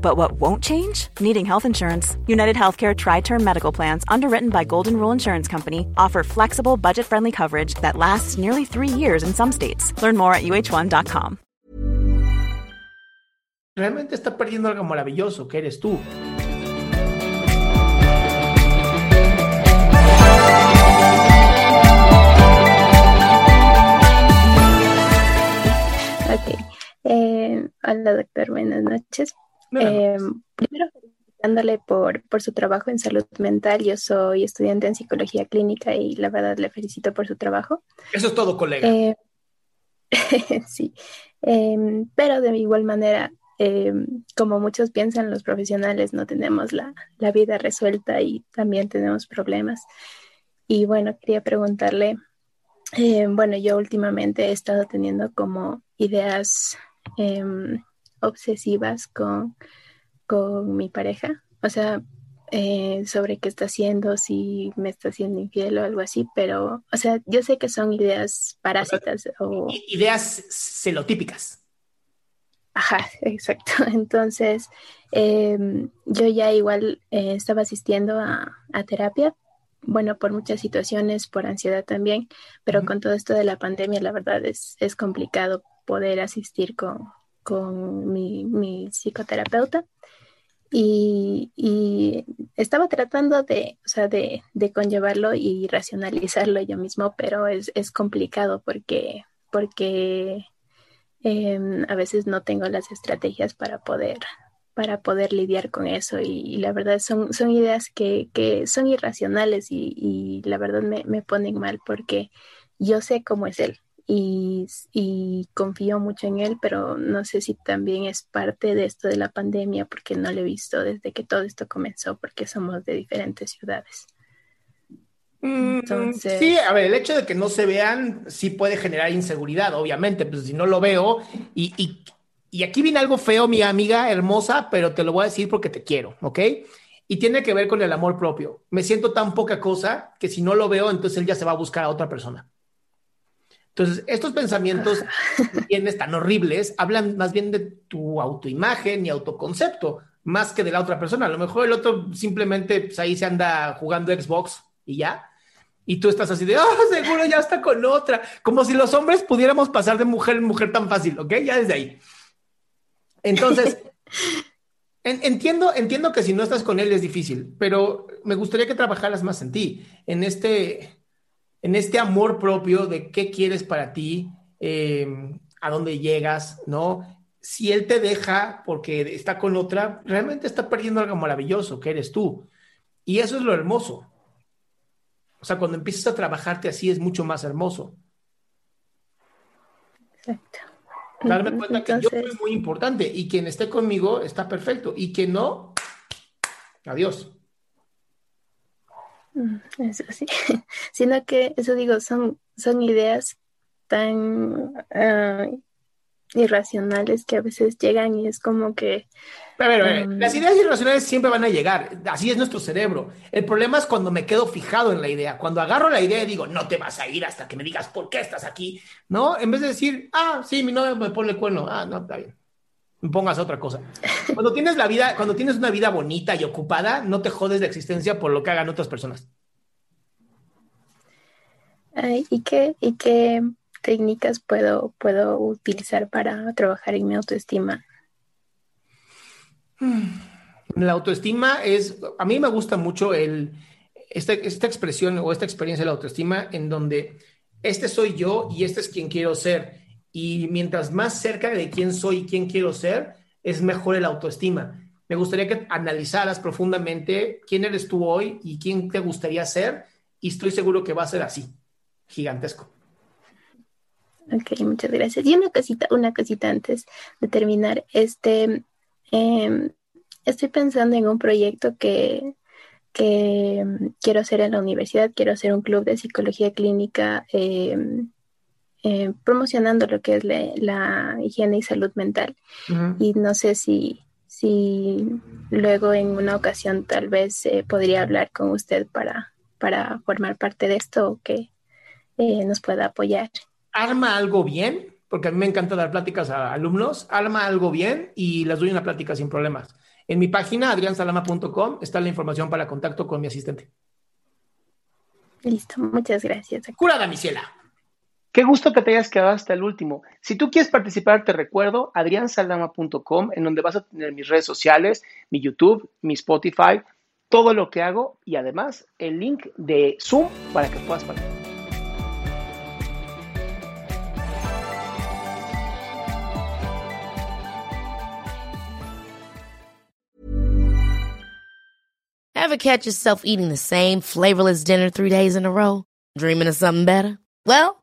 But what won't change? Needing health insurance. United Healthcare Tri Term Medical Plans, underwritten by Golden Rule Insurance Company, offer flexible, budget friendly coverage that lasts nearly three years in some states. Learn more at uh1.com. Realmente está perdiendo algo maravilloso, que eres tú. Ok. Eh, hola, doctor. Buenas noches. Eh, primero, felicitándole por, por su trabajo en salud mental. Yo soy estudiante en psicología clínica y la verdad le felicito por su trabajo. Eso es todo, colega. Eh, sí, Em, pero de igual manera, em, como muchos piensan, los profesionales no tenemos la, la vida resuelta y también tenemos problemas. Y bueno, quería preguntarle, eh, bueno, yo últimamente he estado teniendo como ideas em, obsesivas con, con mi pareja, o sea, eh, sobre qué está haciendo, si me está haciendo infiel o algo así, pero, o sea, yo sé que son ideas parásitas o... Ideas celotípicas. Ajá, exacto. Entonces, em, yo ya igual eh, estaba asistiendo a, a terapia, bueno, por muchas situaciones, por ansiedad también, pero con todo esto de la pandemia, la verdad es, es complicado poder asistir con, con mi, mi psicoterapeuta. Y, y estaba tratando de, o sea, de, de conllevarlo y racionalizarlo yo mismo, pero es, es complicado porque, porque em, a veces no tengo las estrategias para poder, para poder lidiar con eso. Y, y la verdad son, son ideas que, que son irracionales y, y la verdad me, me ponen mal porque yo sé cómo es él y, y confío mucho en él, pero no sé si también es parte de esto de la pandemia porque no lo he visto desde que todo esto comenzó porque somos de diferentes ciudades. Mm, Entonces- Sí, a ver, el hecho de que no se vean sí puede generar inseguridad, obviamente, pues si no lo veo y, y, y aquí viene algo feo, mi amiga hermosa, pero te lo voy a decir porque te quiero, ¿ok? Y tiene que ver con el amor propio. Me siento tan poca cosa que si no lo veo, entonces él ya se va a buscar a otra persona. Entonces, estos pensamientos que tienes tan horribles hablan más bien de tu autoimagen y autoconcepto, más que de la otra persona. A lo mejor el otro simplemente pues, ahí se anda jugando Xbox y ya. Y tú estás así de, oh, seguro ya está con otra. Como si los hombres pudiéramos pasar de mujer en mujer tan fácil, ¿ok? Ya desde ahí. Entonces, en- entiendo, entiendo que si no estás con él es difícil, pero me gustaría que trabajaras más en ti, en este, en este amor propio de qué quieres para ti, eh, a dónde llegas, ¿no? Si él te deja porque está con otra, realmente está perdiendo algo maravilloso, que eres tú. Y eso es lo hermoso. O sea, cuando empiezas a trabajarte así es mucho más hermoso. Exacto. Darme cuenta que yo soy muy importante y quien esté conmigo está perfecto y quien no, adiós. Mm, Eso sí, sino que eso digo, son, son ideas tan ah, irracionales que a veces llegan y es como que, A ver, a ver, Um, las ideas irracionales siempre van a llegar, así es nuestro cerebro. El problema es cuando me quedo fijado en la idea, cuando agarro la idea y digo, no te vas a ir hasta que me digas por qué estás aquí, ¿no? En vez de decir, ah, sí, mi novia me pone el cuerno, ah, no, está bien, pongas otra cosa. Cuando tienes la vida, cuando tienes una vida bonita y ocupada, no te jodes de existencia por lo que hagan otras personas. ay, ¿y qué, y qué técnicas puedo, puedo utilizar para trabajar en mi autoestima? La autoestima es, a mí me gusta mucho el, esta, esta expresión o esta experiencia de la autoestima en donde este soy yo y este es quien quiero ser. Y mientras más cerca de quién soy y quién quiero ser, es mejor el autoestima. Me gustaría que analizaras profundamente quién eres tú hoy y quién te gustaría ser y estoy seguro que va a ser así, gigantesco. Ok, muchas gracias. Y una cosita, una cosita antes de terminar. Este, em, estoy pensando en un proyecto que, que em, quiero hacer en la universidad. Quiero hacer un club de psicología clínica em, promocionando lo que es la, higiene y salud mental. Y no sé si, si luego en una ocasión tal vez eh, podría hablar con usted para, para formar parte de esto o que eh, nos pueda apoyar arma algo bien, porque a mí me encanta dar pláticas a alumnos, arma algo bien y les doy una plática sin problemas. En mi página, adriansalama.com, está la información para contacto con mi asistente. Listo, muchas gracias. Curada, Misiela. Qué gusto que te hayas quedado hasta el último. Si tú quieres participar, te recuerdo adriansaldama.com, en donde vas a tener mis redes sociales, mi YouTube, mi Spotify, todo lo que hago y además el link de Zoom para que puedas participar. Ever catch yourself eating the same flavorless dinner three days in a row? Dreaming of something better? Well,